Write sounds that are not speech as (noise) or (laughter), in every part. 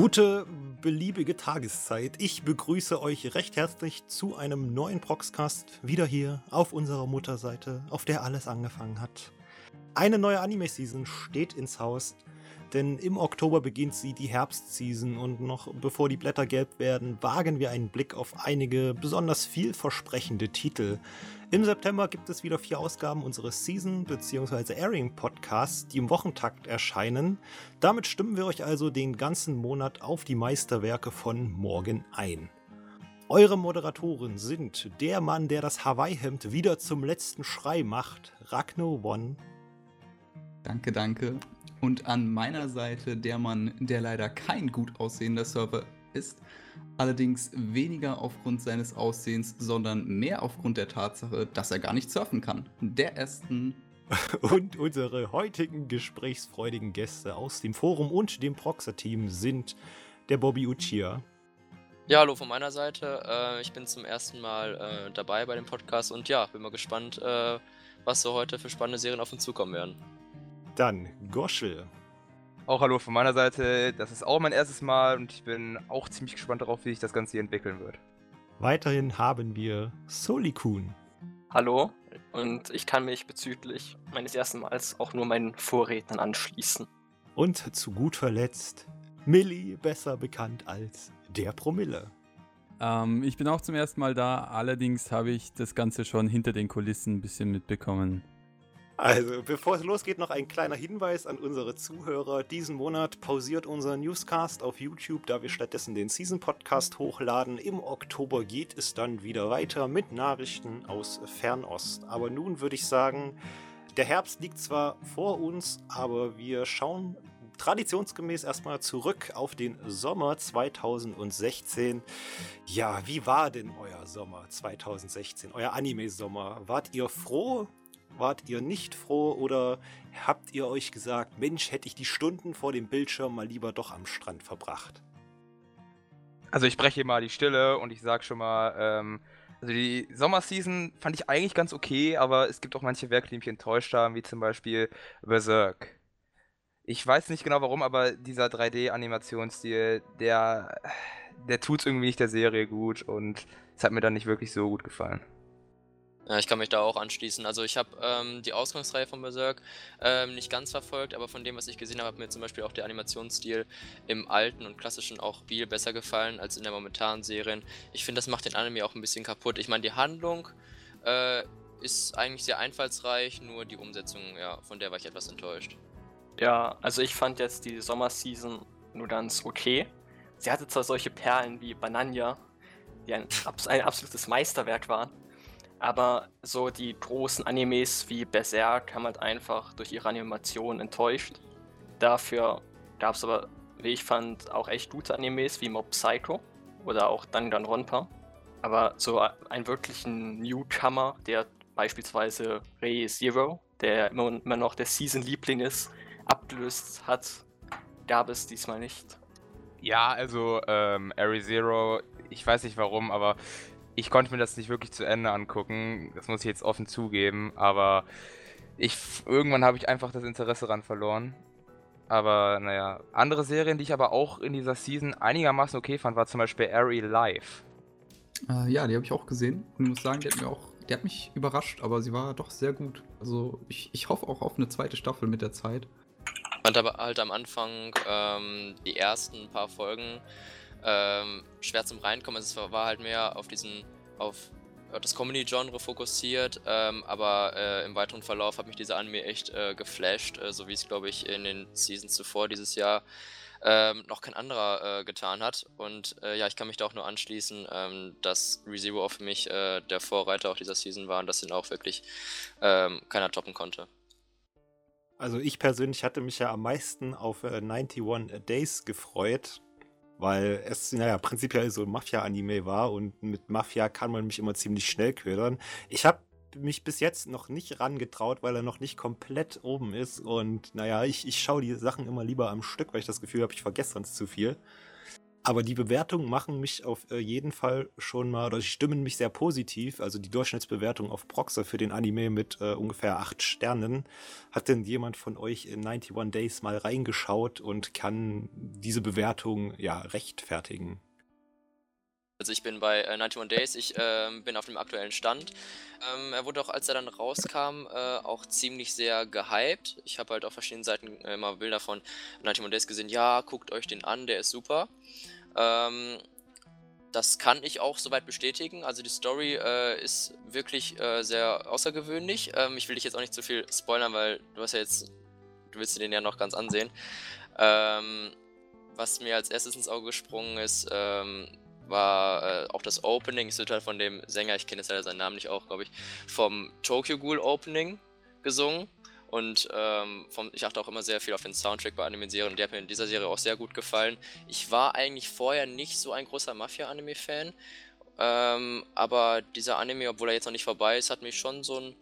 Gute, beliebige Tageszeit. Ich begrüße euch recht herzlich zu einem neuen Proxcast wieder hier auf unserer Mutterseite, auf der alles angefangen hat. Eine neue Anime-Season steht ins Haus, denn im Oktober beginnt sie die Herbstseason und noch bevor die Blätter gelb werden, wagen wir einen Blick auf einige besonders vielversprechende Titel. Im September gibt es wieder vier Ausgaben unseres Season- bzw. Airing-Podcasts, die im Wochentakt erscheinen. Damit stimmen wir euch also den ganzen Monat auf die Meisterwerke von morgen ein. Eure Moderatoren sind der Mann, der das Hawaii-Hemd wieder zum letzten Schrei macht, Ragno One. Danke, danke. Und an meiner Seite der Mann, der leider kein gut aussehender Server ist, allerdings weniger aufgrund seines Aussehens, sondern mehr aufgrund der Tatsache, dass er gar nicht surfen kann. Der Aston. (laughs) Und unsere heutigen gesprächsfreudigen Gäste aus dem Forum und dem Proxer-Team sind der Bobby Uchiha. Ja, hallo von meiner Seite. Äh, ich bin zum ersten Mal äh, dabei bei dem Podcast und ja, bin mal gespannt, äh, was so heute für spannende Serien auf uns zukommen werden. Dann Goschel. Auch hallo von meiner Seite. Das ist auch mein erstes Mal und ich bin auch ziemlich gespannt darauf, wie sich das Ganze hier entwickeln wird. Weiterhin haben wir Solikun. Hallo und ich kann mich bezüglich meines ersten Mals auch nur meinen Vorrednern anschließen. Und zu gut verletzt Millie, besser bekannt als der Promille. Ähm, ich bin auch zum ersten Mal da, allerdings habe ich das Ganze schon hinter den Kulissen ein bisschen mitbekommen. Also, bevor es losgeht, noch ein kleiner Hinweis an unsere Zuhörer. Diesen Monat pausiert unser Newscast auf YouTube, da wir stattdessen den Season Podcast hochladen. Im Oktober geht es dann wieder weiter mit Nachrichten aus Fernost. Aber nun würde ich sagen, der Herbst liegt zwar vor uns, aber wir schauen traditionsgemäß erstmal zurück auf den Sommer 2016. Ja, wie war denn euer Sommer 2016, euer Anime-Sommer? Wart ihr froh? Wart ihr nicht froh oder habt ihr euch gesagt, Mensch, hätte ich die Stunden vor dem Bildschirm mal lieber doch am Strand verbracht? Also ich breche mal die Stille und ich sag schon mal, ähm, also die Sommerseason fand ich eigentlich ganz okay, aber es gibt auch manche Werke, die mich enttäuscht haben, wie zum Beispiel Berserk. Ich weiß nicht genau warum, aber dieser 3D-Animationsstil, der, der tut irgendwie nicht der Serie gut und es hat mir dann nicht wirklich so gut gefallen. Ja, ich kann mich da auch anschließen. Also ich habe ähm, die Ausgangsreihe von Berserk ähm, nicht ganz verfolgt, aber von dem, was ich gesehen habe, hat mir zum Beispiel auch der Animationsstil im alten und klassischen auch viel besser gefallen als in der momentanen Serie. Ich finde, das macht den Anime auch ein bisschen kaputt. Ich meine, die Handlung äh, ist eigentlich sehr einfallsreich, nur die Umsetzung, ja, von der war ich etwas enttäuscht. Ja, also ich fand jetzt die Sommerseason nur ganz okay. Sie hatte zwar solche Perlen wie Banania, die ein, ein absolutes Meisterwerk waren, aber so die großen Animes wie Berserk haben halt einfach durch ihre Animation enttäuscht. Dafür gab es aber, wie ich fand, auch echt gute Animes wie Mob Psycho oder auch Danganronpa. Aber so einen wirklichen Newcomer, der beispielsweise Re Zero, der immer, immer noch der Season-Liebling ist, abgelöst hat, gab es diesmal nicht. Ja, also ähm, Ari Zero, ich weiß nicht warum, aber ich konnte mir das nicht wirklich zu Ende angucken. Das muss ich jetzt offen zugeben, aber ich irgendwann habe ich einfach das Interesse daran verloren. Aber naja, andere Serien, die ich aber auch in dieser Season einigermaßen okay fand, war zum Beispiel Ari Live. Äh, ja, die habe ich auch gesehen und ich muss sagen, die hat, mir auch, die hat mich überrascht, aber sie war doch sehr gut. Also ich, ich hoffe auch auf eine zweite Staffel mit der Zeit. Fand aber halt am Anfang ähm, die ersten paar Folgen ähm, schwer zum Reinkommen. Also es war halt mehr auf diesen, auf das Comedy-Genre fokussiert, ähm, aber äh, im weiteren Verlauf hat mich dieser Anime echt äh, geflasht, äh, so wie es, glaube ich, in den Seasons zuvor dieses Jahr ähm, noch kein anderer äh, getan hat. Und äh, ja, ich kann mich da auch nur anschließen, ähm, dass ReZero auch für mich äh, der Vorreiter auch dieser Season war und dass ihn auch wirklich ähm, keiner toppen konnte. Also ich persönlich hatte mich ja am meisten auf 91 Days gefreut, weil es, naja, prinzipiell so ein Mafia-Anime war und mit Mafia kann man mich immer ziemlich schnell ködern. Ich habe mich bis jetzt noch nicht rangetraut, weil er noch nicht komplett oben ist und naja, ich, ich schaue die Sachen immer lieber am Stück, weil ich das Gefühl habe, ich vergesse sonst zu viel. Aber die Bewertungen machen mich auf äh, jeden Fall schon mal, oder die stimmen mich sehr positiv. Also die Durchschnittsbewertung auf Proxer für den Anime mit äh, ungefähr acht Sternen. Hat denn jemand von euch in 91 Days mal reingeschaut und kann diese Bewertung ja rechtfertigen? Also ich bin bei äh, 91 Days, ich ähm, bin auf dem aktuellen Stand. Ähm, er wurde auch, als er dann rauskam, äh, auch ziemlich sehr gehypt. Ich habe halt auf verschiedenen Seiten äh, immer Bilder von 91 Days gesehen. Ja, guckt euch den an, der ist super. Ähm, das kann ich auch soweit bestätigen. Also die Story äh, ist wirklich äh, sehr außergewöhnlich. Ähm, ich will dich jetzt auch nicht zu viel spoilern, weil du hast ja jetzt, du willst dir den ja noch ganz ansehen. Ähm, was mir als erstes ins Auge gesprungen ist, ähm, war äh, auch das Opening. Es wird halt von dem Sänger, ich kenne jetzt leider seinen Namen nicht auch, glaube ich, vom Tokyo Ghoul Opening gesungen. Und ähm, vom, ich achte auch immer sehr viel auf den Soundtrack bei Anime-Serien und der hat mir in dieser Serie auch sehr gut gefallen. Ich war eigentlich vorher nicht so ein großer Mafia-Anime-Fan, ähm, aber dieser Anime, obwohl er jetzt noch nicht vorbei ist, hat mich schon so ein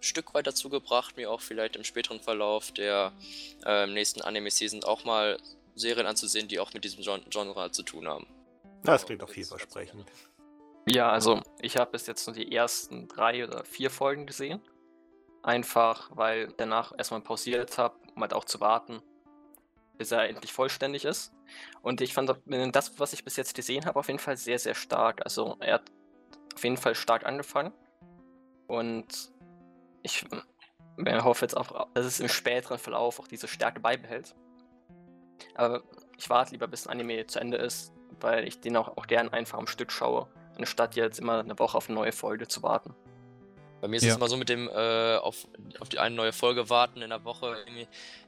Stück weit dazu gebracht, mir auch vielleicht im späteren Verlauf der äh, nächsten Anime-Season auch mal Serien anzusehen, die auch mit diesem Gen Genre zu tun haben. Das klingt auch vielversprechend. Ja, also ich habe bis jetzt nur die ersten drei oder vier Folgen gesehen. Einfach, weil danach erstmal pausiert habe, um halt auch zu warten, bis er endlich vollständig ist. Und ich fand das, was ich bis jetzt gesehen habe, auf jeden Fall sehr, sehr stark. Also er hat auf jeden Fall stark angefangen. Und ich hoffe jetzt auch, dass es im späteren Verlauf auch diese Stärke beibehält. Aber ich warte lieber, bis ein Anime zu Ende ist, weil ich den auch, auch gern einfach am Stück schaue, anstatt jetzt immer eine Woche auf eine neue Folge zu warten. Bei mir ist ja. es immer so mit dem äh, auf, auf die eine neue Folge warten in der Woche.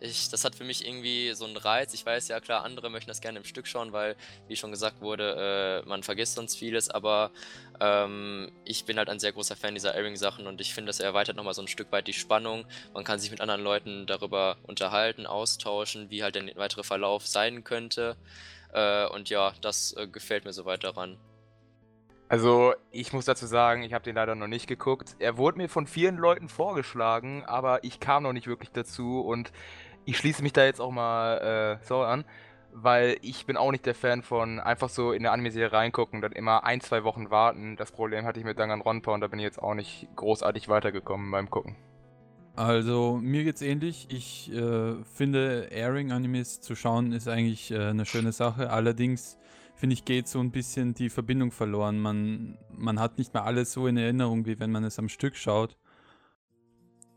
Ich, das hat für mich irgendwie so einen Reiz. Ich weiß ja klar, andere möchten das gerne im Stück schauen, weil, wie schon gesagt wurde, äh, man vergisst sonst vieles. Aber ähm, ich bin halt ein sehr großer Fan dieser Airing-Sachen und ich finde, das erweitert nochmal so ein Stück weit die Spannung. Man kann sich mit anderen Leuten darüber unterhalten, austauschen, wie halt der weitere Verlauf sein könnte. Äh, und ja, das äh, gefällt mir soweit daran. Also, ich muss dazu sagen, ich habe den leider noch nicht geguckt. Er wurde mir von vielen Leuten vorgeschlagen, aber ich kam noch nicht wirklich dazu und ich schließe mich da jetzt auch mal äh, so an, weil ich bin auch nicht der Fan von einfach so in eine Anime-Serie reingucken, dann immer ein, zwei Wochen warten. Das Problem hatte ich mit Danganronpa und da bin ich jetzt auch nicht großartig weitergekommen beim Gucken. Also mir geht's ähnlich. Ich äh, finde Airing-Animes zu schauen ist eigentlich äh, eine schöne Sache. Allerdings finde ich, geht so ein bisschen die Verbindung verloren. Man, man hat nicht mehr alles so in Erinnerung, wie wenn man es am Stück schaut.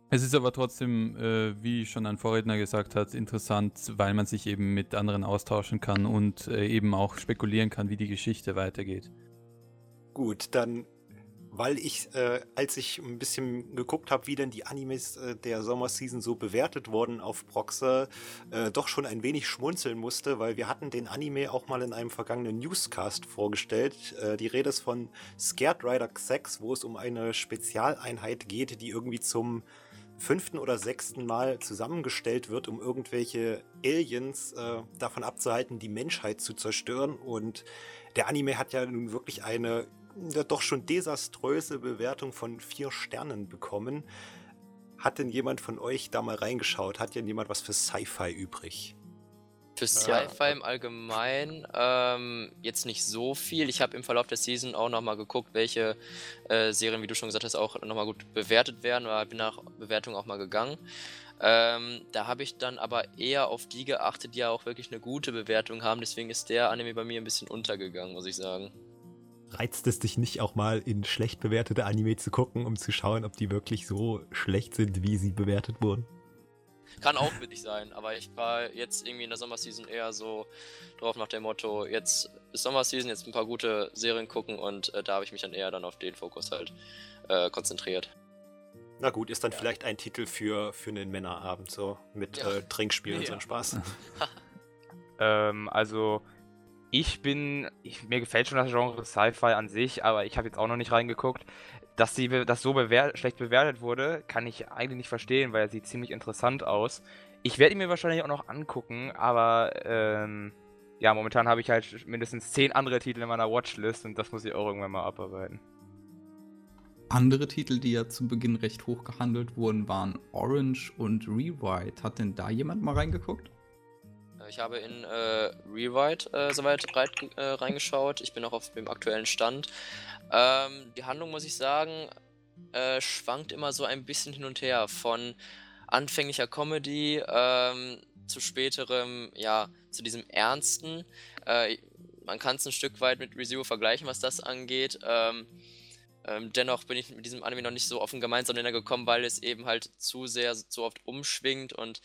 Es ist aber trotzdem, äh, wie schon ein Vorredner gesagt hat, interessant, weil man sich eben mit anderen austauschen kann und äh, eben auch spekulieren kann, wie die Geschichte weitergeht. Gut, dann weil ich, äh, als ich ein bisschen geguckt habe, wie denn die Animes äh, der Sommerseason so bewertet wurden auf Proxer, äh, doch schon ein wenig schmunzeln musste, weil wir hatten den Anime auch mal in einem vergangenen Newscast vorgestellt. Äh, die Rede ist von Scared Rider X6, wo es um eine Spezialeinheit geht, die irgendwie zum fünften oder sechsten Mal zusammengestellt wird, um irgendwelche Aliens äh, davon abzuhalten, die Menschheit zu zerstören. Und der Anime hat ja nun wirklich eine doch schon desaströse Bewertung von vier Sternen bekommen. Hat denn jemand von euch da mal reingeschaut? Hat denn jemand was für Sci-Fi übrig? Für Sci-Fi ja. im Allgemeinen ähm, jetzt nicht so viel. Ich habe im Verlauf der Season auch nochmal geguckt, welche äh, Serien, wie du schon gesagt hast, auch nochmal gut bewertet werden. Oder bin nach Bewertung auch mal gegangen. Ähm, da habe ich dann aber eher auf die geachtet, die ja auch wirklich eine gute Bewertung haben. Deswegen ist der Anime bei mir ein bisschen untergegangen, muss ich sagen. Reizt es dich nicht auch mal in schlecht bewertete Anime zu gucken, um zu schauen, ob die wirklich so schlecht sind, wie sie bewertet wurden? Kann auch witzig sein, aber ich war jetzt irgendwie in der Sommerseason eher so drauf nach dem Motto, jetzt ist Sommerseason, jetzt ein paar gute Serien gucken und äh, da habe ich mich dann eher dann auf den Fokus halt äh, konzentriert. Na gut, ist dann ja. vielleicht ein Titel für, für einen Männerabend, so mit ja. äh, Trinkspielen ja. und so Spaß. (laughs) ähm, also ich bin, ich, mir gefällt schon das Genre Sci-Fi an sich, aber ich habe jetzt auch noch nicht reingeguckt. Dass die, das so bewer schlecht bewertet wurde, kann ich eigentlich nicht verstehen, weil er sieht ziemlich interessant aus. Ich werde ihn mir wahrscheinlich auch noch angucken, aber ähm, ja, momentan habe ich halt mindestens zehn andere Titel in meiner Watchlist und das muss ich auch irgendwann mal abarbeiten. Andere Titel, die ja zu Beginn recht hoch gehandelt wurden, waren Orange und Rewrite. Hat denn da jemand mal reingeguckt? Ich habe in äh, Rewrite äh, soweit reit, äh, reingeschaut. Ich bin auch auf dem aktuellen Stand. Ähm, die Handlung, muss ich sagen, äh, schwankt immer so ein bisschen hin und her. Von anfänglicher Comedy ähm, zu späterem, ja, zu diesem Ernsten. Äh, man kann es ein Stück weit mit ReZero vergleichen, was das angeht. Ähm, ähm, dennoch bin ich mit diesem Anime noch nicht so auf einen gemeinsamen gekommen, weil es eben halt zu sehr, zu oft umschwingt und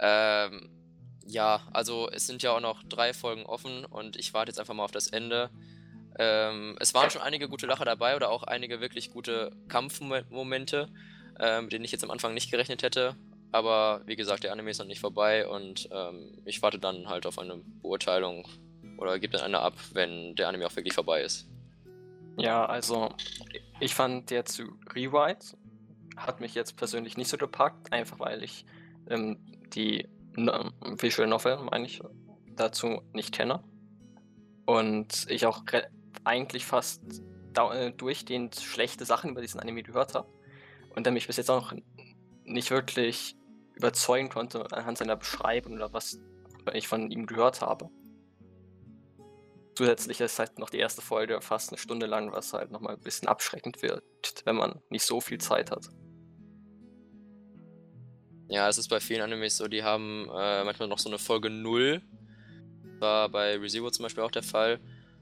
ähm, ja, also es sind ja auch noch drei Folgen offen und ich warte jetzt einfach mal auf das Ende. Ähm, es waren schon einige gute Lacher dabei oder auch einige wirklich gute Kampfmomente, äh, mit denen ich jetzt am Anfang nicht gerechnet hätte. Aber wie gesagt, der Anime ist noch nicht vorbei und ähm, ich warte dann halt auf eine Beurteilung oder gebe dann eine ab, wenn der Anime auch wirklich vorbei ist. Ja, also ich fand der zu Rewrite hat mich jetzt persönlich nicht so gepackt, einfach weil ich ähm, die Visual Novel, meine ich, dazu nicht kenne. Und ich auch eigentlich fast äh, durchgehend schlechte Sachen über diesen Anime gehört habe. Und der mich bis jetzt auch noch nicht wirklich überzeugen konnte anhand seiner Beschreibung oder was ich von ihm gehört habe. Zusätzlich ist halt noch die erste Folge fast eine Stunde lang, was halt nochmal ein bisschen abschreckend wird, wenn man nicht so viel Zeit hat. Ja, es ist bei vielen Animes so, die haben äh, manchmal noch so eine Folge 0. War bei ReZero zum Beispiel auch der Fall.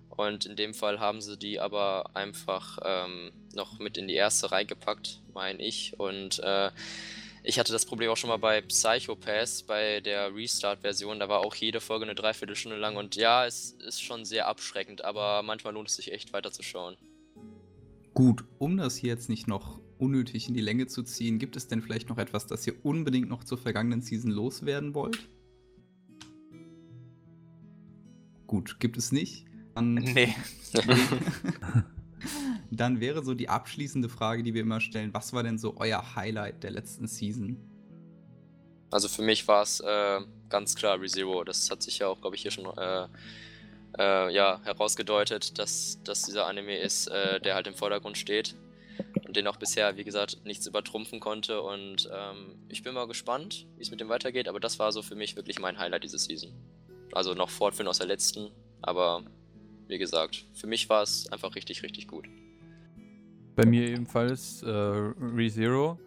Und in dem Fall haben sie die aber einfach ähm, noch mit in die erste Reihe gepackt, meine ich. Und äh, ich hatte das Problem auch schon mal bei Psychopass, bei der Restart-Version. Da war auch jede Folge eine Dreiviertelstunde lang. Und ja, es ist schon sehr abschreckend, aber manchmal lohnt es sich echt weiterzuschauen. Gut, um das hier jetzt nicht noch unnötig in die Länge zu ziehen, gibt es denn vielleicht noch etwas, das ihr unbedingt noch zur vergangenen Season loswerden wollt? Gut, gibt es nicht? Dann (laughs) nee. (laughs) Dann wäre so die abschließende Frage, die wir immer stellen, was war denn so euer Highlight der letzten Season? Also für mich war es äh, ganz klar ReZero. Das hat sich ja auch, glaube ich, hier schon äh, äh, ja, herausgedeutet, dass, dass dieser Anime ist, äh, der halt im Vordergrund steht und den auch bisher, wie gesagt, nichts übertrumpfen konnte. Und ähm, ich bin mal gespannt, wie es mit dem weitergeht, aber das war so für mich wirklich mein Highlight diese Season. Also noch fortführen aus der letzten, aber wie gesagt, für mich war es einfach richtig, richtig gut. Bei mir ebenfalls äh, ReZero.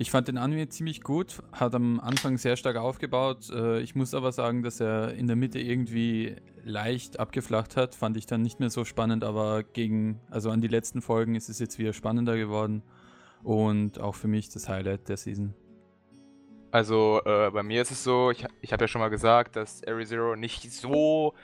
Ich fand den Anime ziemlich gut, hat am Anfang sehr stark aufgebaut. Äh, ich muss aber sagen, dass er in der Mitte irgendwie leicht abgeflacht hat. Fand ich dann nicht mehr so spannend, aber gegen, also an die letzten Folgen ist es jetzt wieder spannender geworden. Und auch für mich das Highlight der Season. Also äh, bei mir ist es so, ich, ich habe ja schon mal gesagt, dass Zero nicht so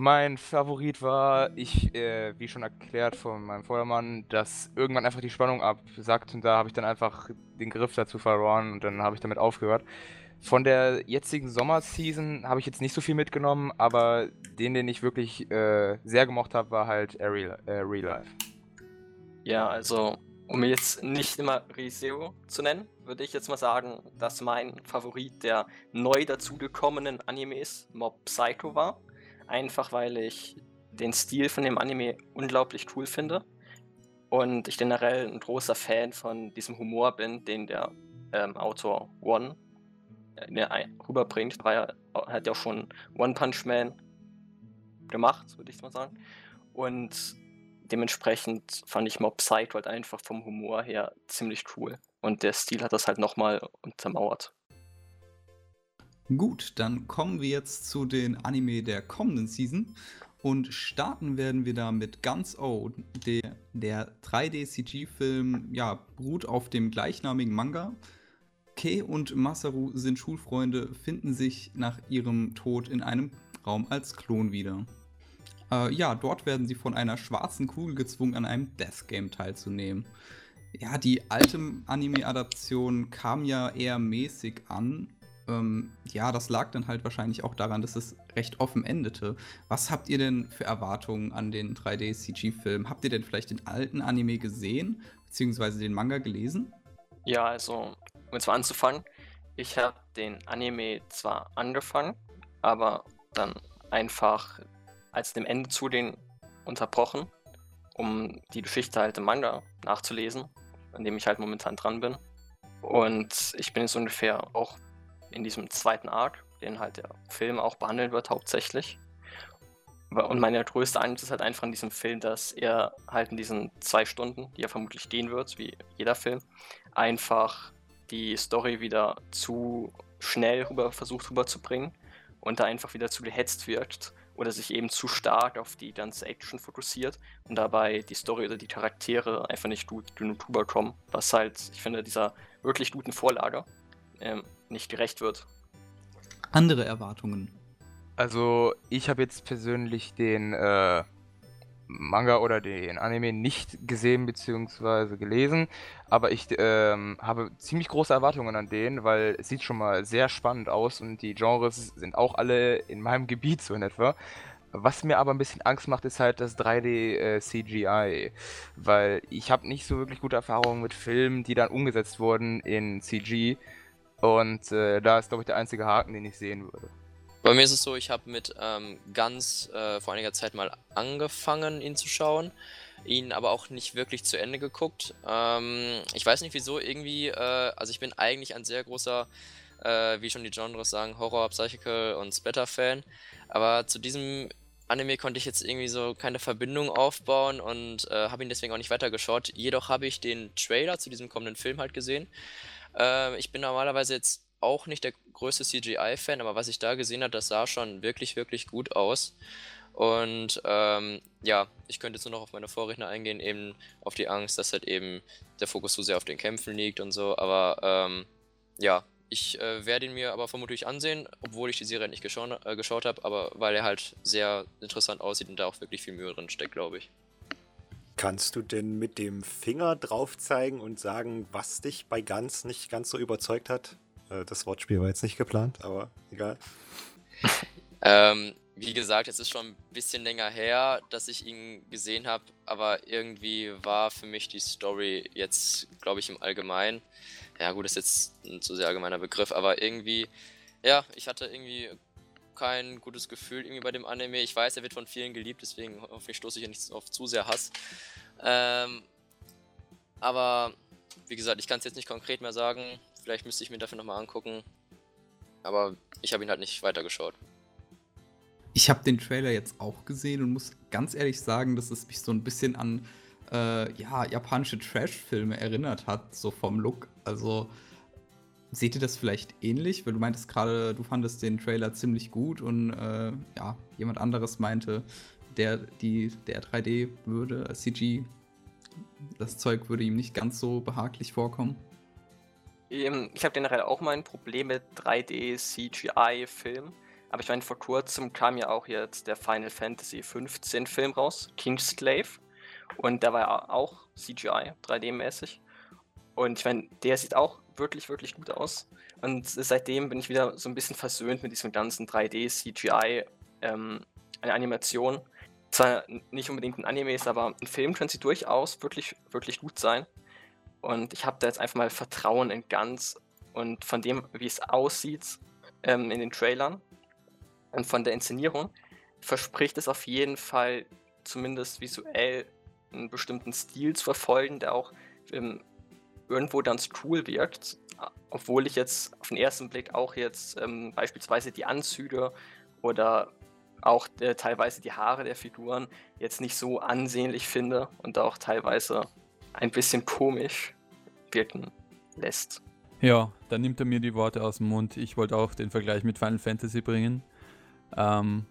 mein Favorit war, ich, äh, wie schon erklärt von meinem Vordermann, dass irgendwann einfach die Spannung absackt und da habe ich dann einfach den Griff dazu verloren und dann habe ich damit aufgehört. Von der jetzigen Sommerseason habe ich jetzt nicht so viel mitgenommen, aber den, den ich wirklich äh, sehr gemocht habe, war halt Real, äh, Real Life. Ja, also um jetzt nicht immer ReZero zu nennen, würde ich jetzt mal sagen, dass mein Favorit der neu dazugekommenen Animes Mob Psycho war. Einfach weil ich den Stil von dem Anime unglaublich cool finde. Und ich generell ein großer Fan von diesem Humor bin, den der ähm, Autor One äh, rüberbringt. War ja, hat ja auch schon One Punch Man gemacht, würde ich mal sagen. Und dementsprechend fand ich Mob Psycho halt einfach vom Humor her ziemlich cool. Und der Stil hat das halt nochmal untermauert. Gut, dann kommen wir jetzt zu den Anime der kommenden Season und starten werden wir da mit Guns O. Der, der 3D-CG-Film ja, beruht auf dem gleichnamigen Manga. Kei und Masaru sind Schulfreunde, finden sich nach ihrem Tod in einem Raum als Klon wieder. Äh, ja, dort werden sie von einer schwarzen Kugel gezwungen, an einem Death Game teilzunehmen. Ja, die alte Anime-Adaption kam ja eher mäßig an ähm, ja, das lag dann halt wahrscheinlich auch daran, dass es recht offen endete. Was habt ihr denn für Erwartungen an den 3D-CG-Film? Habt ihr denn vielleicht den alten Anime gesehen, beziehungsweise den Manga gelesen? Ja, also, um jetzt mal anzufangen, ich habe den Anime zwar angefangen, aber dann einfach als dem Ende zu den unterbrochen, um die Geschichte halt im Manga nachzulesen, an dem ich halt momentan dran bin. Und ich bin jetzt ungefähr auch in diesem zweiten Arc den halt der Film auch behandeln wird hauptsächlich. Und meine größte Angst ist halt einfach an diesem Film, dass er halt in diesen zwei Stunden, die er vermutlich gehen wird, wie jeder Film, einfach die Story wieder zu schnell rüber versucht rüberzubringen und da einfach wieder zu gehetzt wirkt oder sich eben zu stark auf die ganze Action fokussiert und dabei die Story oder die Charaktere einfach nicht gut genug rüberkommen, was halt, ich finde, dieser wirklich guten Vorlage ähm, nicht gerecht wird. Andere Erwartungen. Also, ich habe jetzt persönlich den äh, Manga oder den Anime nicht gesehen bzw. gelesen, aber ich ähm, habe ziemlich große Erwartungen an den, weil es sieht schon mal sehr spannend aus und die Genres sind auch alle in meinem (laughs) Gebiet so in etwa. Was mir aber ein bisschen Angst macht, ist halt das 3D äh, CGI, weil ich habe nicht so wirklich gute Erfahrungen mit Filmen, die dann umgesetzt wurden in CG und äh, da ist glaube ich der einzige Haken, den ich sehen würde. Bei mir ist es so, ich habe mit ähm, Guns äh, vor einiger Zeit mal angefangen, ihn zu schauen, ihn aber auch nicht wirklich zu Ende geguckt. Ähm, ich weiß nicht wieso, irgendwie, äh, also ich bin eigentlich ein sehr großer, äh, wie schon die Genres sagen, Horror, Psychical und Splatter-Fan, aber zu diesem Anime konnte ich jetzt irgendwie so keine Verbindung aufbauen und äh, habe ihn deswegen auch nicht weitergeschaut. Jedoch habe ich den Trailer zu diesem kommenden Film halt gesehen. Äh, ich bin normalerweise jetzt auch nicht der größte CGI-Fan, aber was ich da gesehen habe, das sah schon wirklich, wirklich gut aus. Und ähm, ja, ich könnte jetzt nur noch auf meine Vorredner eingehen, eben auf die Angst, dass halt eben der Fokus zu sehr auf den Kämpfen liegt und so. Aber ähm, ja, ich äh, werde ihn mir aber vermutlich ansehen, obwohl ich die Serie nicht geschaut, äh, geschaut habe, aber weil er halt sehr interessant aussieht und da auch wirklich viel Mühe drin steckt, glaube ich. Kannst du denn mit dem Finger drauf zeigen und sagen, was dich bei Ganz nicht ganz so überzeugt hat? Äh, das Wortspiel war jetzt nicht geplant, aber egal. (laughs) ähm, wie gesagt, es ist schon ein bisschen länger her, dass ich ihn gesehen habe, aber irgendwie war für mich die Story jetzt, glaube ich, im Allgemeinen, ja gut, ist jetzt ein zu sehr allgemeiner Begriff, aber irgendwie, ja, ich hatte irgendwie kein gutes Gefühl irgendwie bei dem Anime. Ich weiß, er wird von vielen geliebt, deswegen hoffe ich, stoße ich ja nicht auf zu sehr Hass. Ähm, aber wie gesagt, ich kann es jetzt nicht konkret mehr sagen. Vielleicht müsste ich mir dafür nochmal angucken. Aber ich habe ihn halt nicht weitergeschaut. Ich habe den Trailer jetzt auch gesehen und muss ganz ehrlich sagen, dass es mich so ein bisschen an äh, ja, japanische Trash-Filme erinnert hat, so vom Look. Also seht ihr das vielleicht ähnlich? Weil du meintest gerade, du fandest den Trailer ziemlich gut und äh, ja, jemand anderes meinte, der, die, der 3D würde, äh, CG, das Zeug würde ihm nicht ganz so behaglich vorkommen. Ähm, ich habe generell auch mal ein Problem mit 3D-CGI-Filmen. Aber ich meine, vor kurzem kam ja auch jetzt der Final Fantasy 15 Film raus, Kingsglaive. Und der war auch CGI, 3D-mäßig. Und ich meine, der sieht auch wirklich, wirklich gut aus. Und seitdem bin ich wieder so ein bisschen versöhnt mit diesem ganzen 3D-CGI ähm, Animation. Zwar nicht unbedingt ein Anime ist, aber ein Film könnte sie durchaus wirklich, wirklich gut sein. Und ich habe da jetzt einfach mal Vertrauen in Ganz und von dem, wie es aussieht ähm, in den Trailern und von der Inszenierung, verspricht es auf jeden Fall zumindest visuell einen bestimmten Stil zu verfolgen, der auch ähm, irgendwo ganz cool wirkt. Obwohl ich jetzt auf den ersten Blick auch jetzt ähm, beispielsweise die Anzüge oder auch äh, teilweise die Haare der Figuren jetzt nicht so ansehnlich finde und auch teilweise ein bisschen komisch wirken lässt. Ja, dann nimmt er mir die Worte aus dem Mund. Ich wollte auch den Vergleich mit Final Fantasy bringen. Ähm,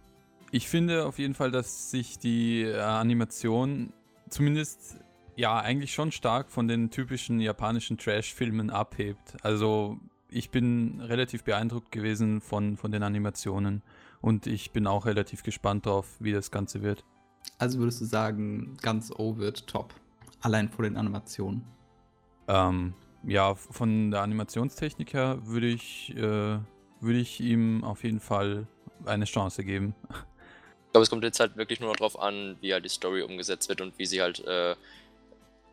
ich finde auf jeden Fall, dass sich die äh, Animation zumindest ja eigentlich schon stark von den typischen japanischen Trash-Filmen abhebt. Also ich bin relativ beeindruckt gewesen von, von den Animationen und ich bin auch relativ gespannt drauf, wie das Ganze wird. Also würdest du sagen, ganz O wird top. Allein vor den Animationen. Ähm, ja, von der Animationstechnik her würde ich, äh, würde ich ihm auf jeden Fall eine Chance geben. Ich glaube, es kommt jetzt halt wirklich nur noch drauf an, wie halt die Story umgesetzt wird und wie sie halt äh,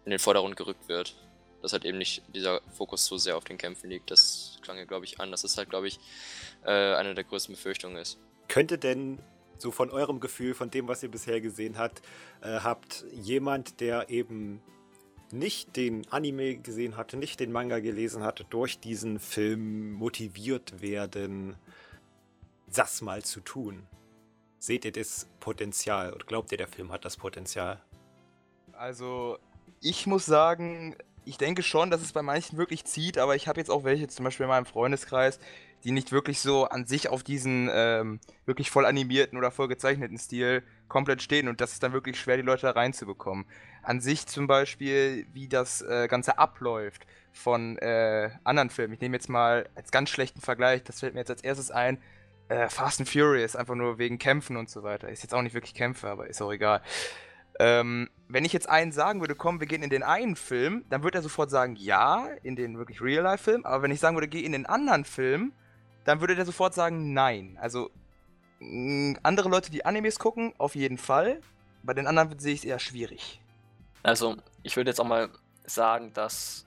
in den Vordergrund gerückt wird. Dass halt eben nicht dieser Fokus so sehr auf den Kämpfen liegt. Das klang ja, glaube ich, an. dass es halt, glaube ich, äh, eine der größten Befürchtungen ist. Könnte denn so von eurem Gefühl, von dem, was ihr bisher gesehen habt, äh, habt jemand, der eben nicht den Anime gesehen hatte, nicht den Manga gelesen hatte, durch diesen Film motiviert werden, das mal zu tun? Seht ihr das Potenzial oder glaubt ihr, der Film hat das Potenzial? Also, ich muss sagen, ich denke schon, dass es bei manchen wirklich zieht, aber ich habe jetzt auch welche, zum Beispiel in meinem Freundeskreis, die nicht wirklich so an sich auf diesen ähm, wirklich voll animierten oder voll gezeichneten Stil komplett stehen und das ist dann wirklich schwer, die Leute da reinzubekommen. An sich zum Beispiel, wie das äh, Ganze abläuft von äh, anderen Filmen. Ich nehme jetzt mal als ganz schlechten Vergleich, das fällt mir jetzt als erstes ein, äh, Fast and Furious, einfach nur wegen Kämpfen und so weiter. Ist jetzt auch nicht wirklich Kämpfe, aber ist auch egal. Ähm, wenn ich jetzt einen sagen würde, komm, wir gehen in den einen Film, dann würde er sofort sagen, ja, in den wirklich Real-Life-Film. Aber wenn ich sagen würde, geh in den anderen Film, dann würde der sofort sagen, nein. Also, andere Leute, die Animes gucken, auf jeden Fall. Bei den anderen sehe ich es eher schwierig. Also, ich würde jetzt auch mal sagen, dass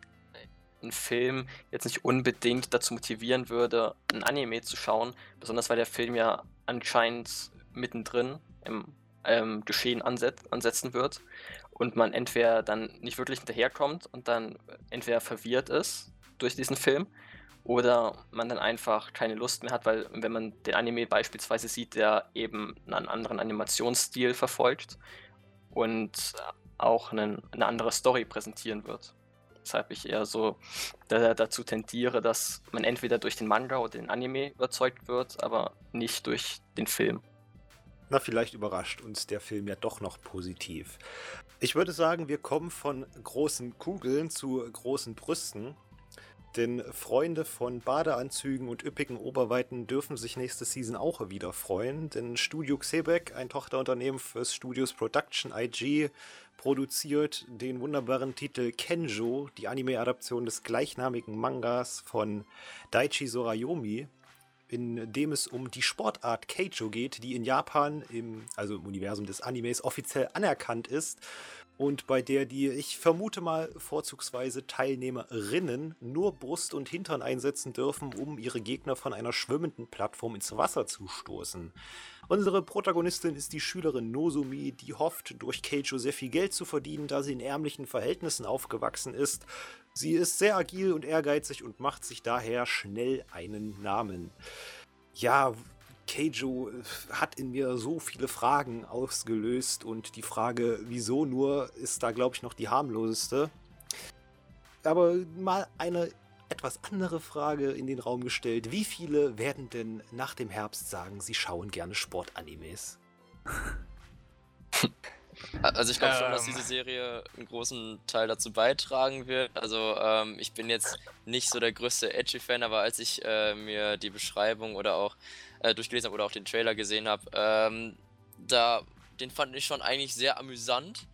ein Film jetzt nicht unbedingt dazu motivieren würde, ein Anime zu schauen, besonders weil der Film ja anscheinend mittendrin im ähm, Geschehen anset ansetzen wird und man entweder dann nicht wirklich hinterherkommt und dann entweder verwirrt ist durch diesen Film oder man dann einfach keine Lust mehr hat, weil wenn man den Anime beispielsweise sieht, der eben einen anderen Animationsstil verfolgt und auch einen, eine andere Story präsentieren wird. Weshalb ich eher so da, dazu tendiere, dass man entweder durch den Manga oder den Anime überzeugt wird, aber nicht durch den Film. Na, vielleicht überrascht uns der Film ja doch noch positiv. Ich würde sagen, wir kommen von großen Kugeln zu großen Brüsten. Denn Freunde von Badeanzügen und üppigen Oberweiten dürfen sich nächste Season auch wieder freuen. Denn Studio Xebec, ein Tochterunternehmen fürs Studios Production IG, produziert den wunderbaren Titel Kenjo, die Anime-Adaption des gleichnamigen Mangas von Daichi Sorayomi, in dem es um die Sportart Keijo geht, die in Japan, im, also im Universum des Animes, offiziell anerkannt ist und bei der die, ich vermute mal, vorzugsweise Teilnehmerinnen nur Brust und Hintern einsetzen dürfen, um ihre Gegner von einer schwimmenden Plattform ins Wasser zu stoßen. Unsere Protagonistin ist die Schülerin Nozumi, die hofft, durch Keijo sehr viel Geld zu verdienen, da sie in ärmlichen Verhältnissen aufgewachsen ist. Sie ist sehr agil und ehrgeizig und macht sich daher schnell einen Namen. Ja, Keijo hat in mir so viele Fragen ausgelöst und die Frage, wieso nur, ist da, glaube ich, noch die harmloseste. Aber mal eine etwas andere Frage in den Raum gestellt. Wie viele werden denn nach dem Herbst sagen, sie schauen gerne Sportanimes? (laughs) Also ich glaube schon, dass Ähm. diese Serie einen großen Teil dazu beitragen wird. Also ähm, ich bin jetzt nicht so der größte Edgy-Fan, aber als ich äh, mir die Beschreibung oder auch äh, durchgelesen habe oder auch den Trailer gesehen habe, ähm, da den fand ich schon eigentlich sehr amüsant.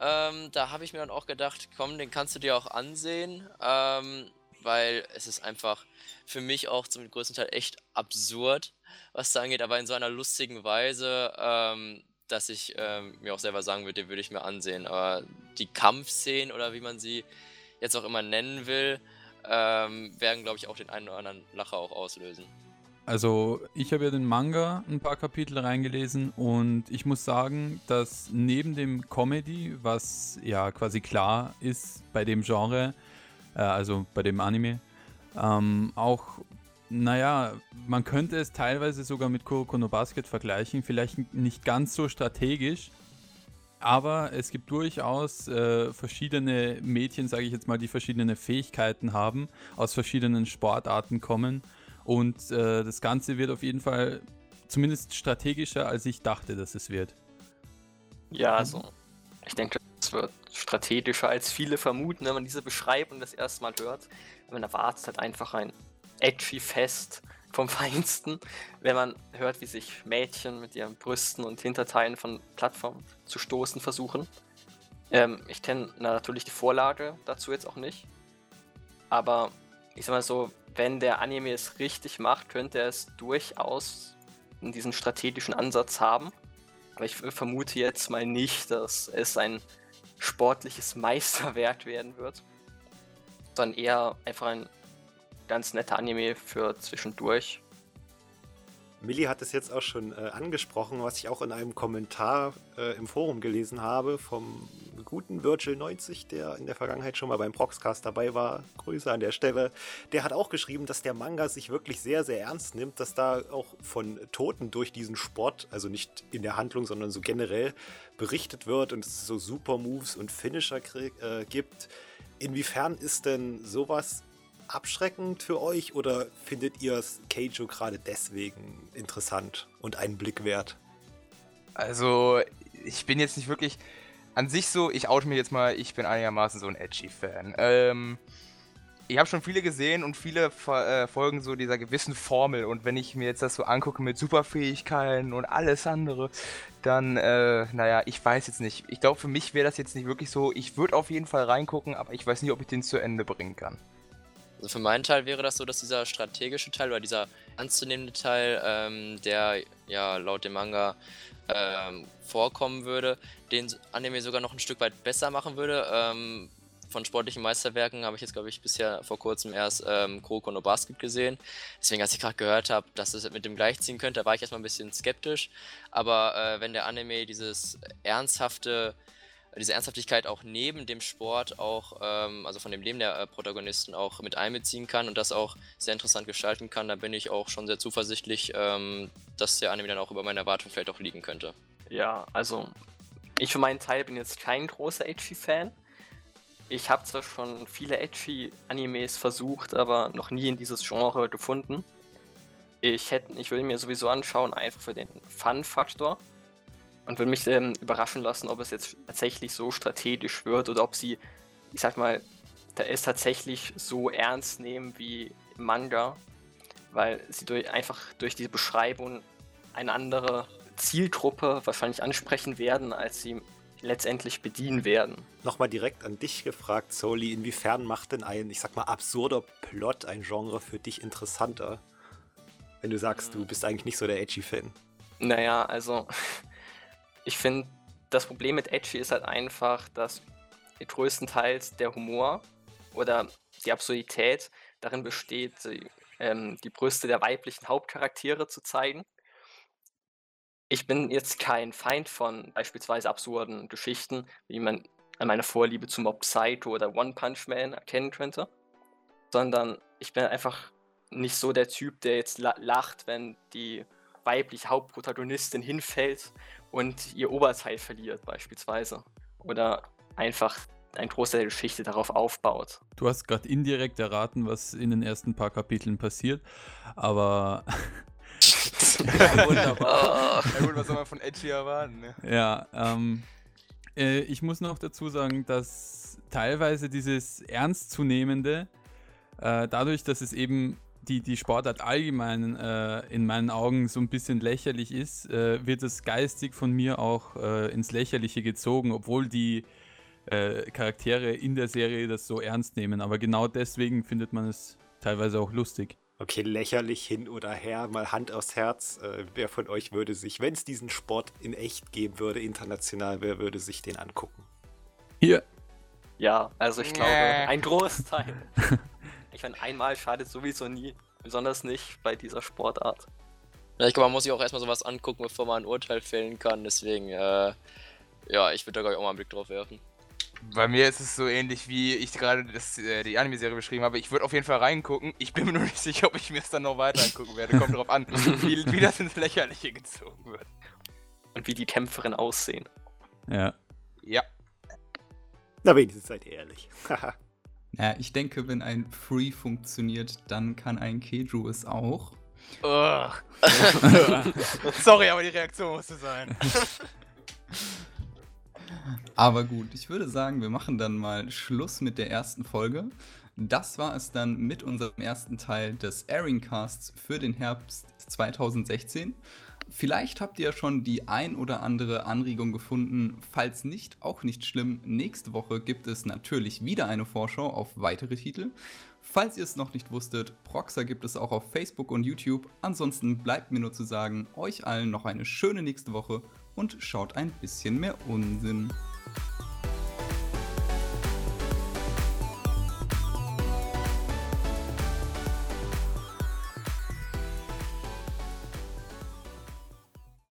Ähm, da habe ich mir dann auch gedacht, komm, den kannst du dir auch ansehen, ähm, weil es ist einfach für mich auch zum größten Teil echt absurd, was da angeht, aber in so einer lustigen Weise, ähm, dass ich ähm, mir auch selber sagen würde, den würde ich mir ansehen. Aber die Kampfszenen oder wie man sie jetzt auch immer nennen will, ähm, werden, glaube ich, auch den einen oder anderen Lacher auch auslösen. Also ich habe ja den Manga ein paar Kapitel reingelesen und ich muss sagen, dass neben dem Comedy, was ja quasi klar ist bei dem Genre, äh, also bei dem Anime, ähm, auch, naja, man könnte es teilweise sogar mit Kuroko no Basket vergleichen, vielleicht nicht ganz so strategisch, aber es gibt durchaus äh, verschiedene Mädchen, sage ich jetzt mal, die verschiedene Fähigkeiten haben, aus verschiedenen Sportarten kommen und äh, das Ganze wird auf jeden Fall zumindest strategischer, als ich dachte, dass es wird. Ja, also ich denke, es wird strategischer, als viele vermuten, wenn man diese Beschreibung das erste Mal hört. Man erwartet halt einfach ein edgy Fest vom (laughs) Feinsten, wenn man hört, wie sich Mädchen mit ihren Brüsten und Hinterteilen von Plattformen zu stoßen versuchen. Ähm, ich kenne natürlich die Vorlage dazu jetzt auch nicht. Aber ich sag mal so, wenn der Anime es richtig macht, könnte er es durchaus in diesen strategischen Ansatz haben. Aber ich vermute jetzt mal nicht, dass es ein sportliches (laughs) Meisterwerk werden wird, sondern eher einfach ein ganz netter Anime für zwischendurch. Millie hat es jetzt auch schon äh, angesprochen, was ich auch in einem Kommentar äh, im Forum gelesen habe vom guten Virgil90, der in der Vergangenheit schon mal beim Proxcast dabei war. Grüße an der Stelle. Der hat auch geschrieben, dass der Manga sich wirklich sehr, sehr ernst nimmt, dass da auch von Toten durch diesen Sport, also nicht in der Handlung, sondern so generell berichtet wird und es so Super Moves und Finisher äh, gibt. Inwiefern ist denn sowas abschreckend für euch oder findet ihr Keijo gerade deswegen interessant und einen Blick wert? Also, ich bin jetzt nicht wirklich an sich so, ich oute mir jetzt mal, ich bin einigermaßen so ein Edgy-Fan. Ähm, ich habe schon viele gesehen und viele äh, folgen so dieser gewissen Formel. Und wenn ich mir jetzt das so angucke mit Superfähigkeiten und alles andere, dann, äh, naja, ich weiß jetzt nicht. Ich glaube, für mich wäre das jetzt nicht wirklich so. Ich würde auf jeden Fall reingucken, aber ich weiß nicht, ob ich den zu Ende bringen kann. Also für meinen Teil wäre das so, dass dieser strategische Teil oder dieser ernstzunehmende Teil, ähm, der ja laut dem Manga ähm, vorkommen würde, den Anime sogar noch ein Stück weit besser machen würde. Ähm, von sportlichen Meisterwerken habe ich jetzt, glaube ich, bisher vor kurzem erst ähm, Kuroko no Basket gesehen. Deswegen, als ich gerade gehört habe, dass es mit dem gleichziehen könnte, war ich erstmal ein bisschen skeptisch. Aber äh, wenn der Anime dieses ernsthafte diese Ernsthaftigkeit auch neben dem Sport auch, ähm, also von dem Leben der äh, Protagonisten auch mit einbeziehen kann und das auch sehr interessant gestalten kann, da bin ich auch schon sehr zuversichtlich, ähm, dass der Anime dann auch über meine Erwartungen vielleicht auch liegen könnte. Ja, also ich für meinen Teil bin jetzt kein großer Edgy-Fan. Ich habe zwar schon viele Edgy-Animes versucht, aber noch nie in dieses Genre gefunden. Ich, hätte, ich würde mir sowieso anschauen, einfach für den Fun-Faktor und würde mich ähm, überraschen lassen, ob es jetzt tatsächlich so strategisch wird oder ob sie, ich sag mal, da es tatsächlich so ernst nehmen wie im Manga, weil sie durch, einfach durch diese Beschreibung eine andere Zielgruppe wahrscheinlich ansprechen werden, als sie letztendlich bedienen werden. Nochmal direkt an dich gefragt, Soli, inwiefern macht denn ein, ich sag mal, absurder Plot ein Genre für dich interessanter? Wenn du sagst, du bist eigentlich nicht so der Edgy-Fan. Naja, also ich finde, das Problem mit Edgy ist halt einfach, dass größtenteils der Humor oder die Absurdität darin besteht, die, ähm, die Brüste der weiblichen Hauptcharaktere zu zeigen. Ich bin jetzt kein Feind von beispielsweise absurden Geschichten, wie man an meiner Vorliebe zu Mob Psycho oder One Punch Man erkennen könnte, sondern ich bin einfach nicht so der Typ, der jetzt lacht, wenn die weibliche Hauptprotagonistin hinfällt und ihr Oberteil verliert beispielsweise. Oder einfach ein Großteil der Geschichte darauf aufbaut. Du hast gerade indirekt erraten, was in den ersten paar Kapiteln passiert, aber. ja, (laughs) wunderbar. ja gut, was soll man von Edgy erwarten? Ne? Ja, ähm, äh, ich muss noch dazu sagen, dass teilweise dieses Ernstzunehmende, äh, dadurch, dass es eben die, die Sportart allgemein äh, in meinen Augen so ein bisschen lächerlich ist, äh, wird es geistig von mir auch äh, ins Lächerliche gezogen, obwohl die äh, Charaktere in der Serie das so ernst nehmen. Aber genau deswegen findet man es teilweise auch lustig. Okay, lächerlich hin oder her, mal Hand aufs Herz. Äh, wer von euch würde sich, wenn es diesen Sport in echt geben würde, international, wer würde sich den angucken? Hier. Ja, also ich glaube, ein Großteil. (laughs) Ich meine, einmal schadet sowieso nie. Besonders nicht bei dieser Sportart. Ja, ich glaube, man muss sich auch erstmal sowas angucken, bevor man ein Urteil fällen kann. Deswegen, äh, ja, ich würde da, glaube ich, auch mal einen Blick drauf werfen. Bei mir ist es so ähnlich, wie ich gerade äh, die Anime-Serie beschrieben habe. Ich würde auf jeden Fall reingucken. Ich bin mir nur nicht (laughs) sicher, ob ich mir es dann noch weiter angucken werde. Kommt drauf an, (laughs) wie, wie das ins Lächerliche gezogen wird. Und wie die Kämpferin aussehen. Ja. Ja. Na, wenigstens seid ihr ehrlich. Ja, ich denke, wenn ein Free funktioniert, dann kann ein Keju es auch. (laughs) Sorry, aber die Reaktion musste sein. (laughs) aber gut, ich würde sagen, wir machen dann mal Schluss mit der ersten Folge. Das war es dann mit unserem ersten Teil des Airing Casts für den Herbst 2016. Vielleicht habt ihr schon die ein oder andere Anregung gefunden. Falls nicht, auch nicht schlimm. Nächste Woche gibt es natürlich wieder eine Vorschau auf weitere Titel. Falls ihr es noch nicht wusstet, Proxer gibt es auch auf Facebook und YouTube. Ansonsten bleibt mir nur zu sagen, euch allen noch eine schöne nächste Woche und schaut ein bisschen mehr Unsinn.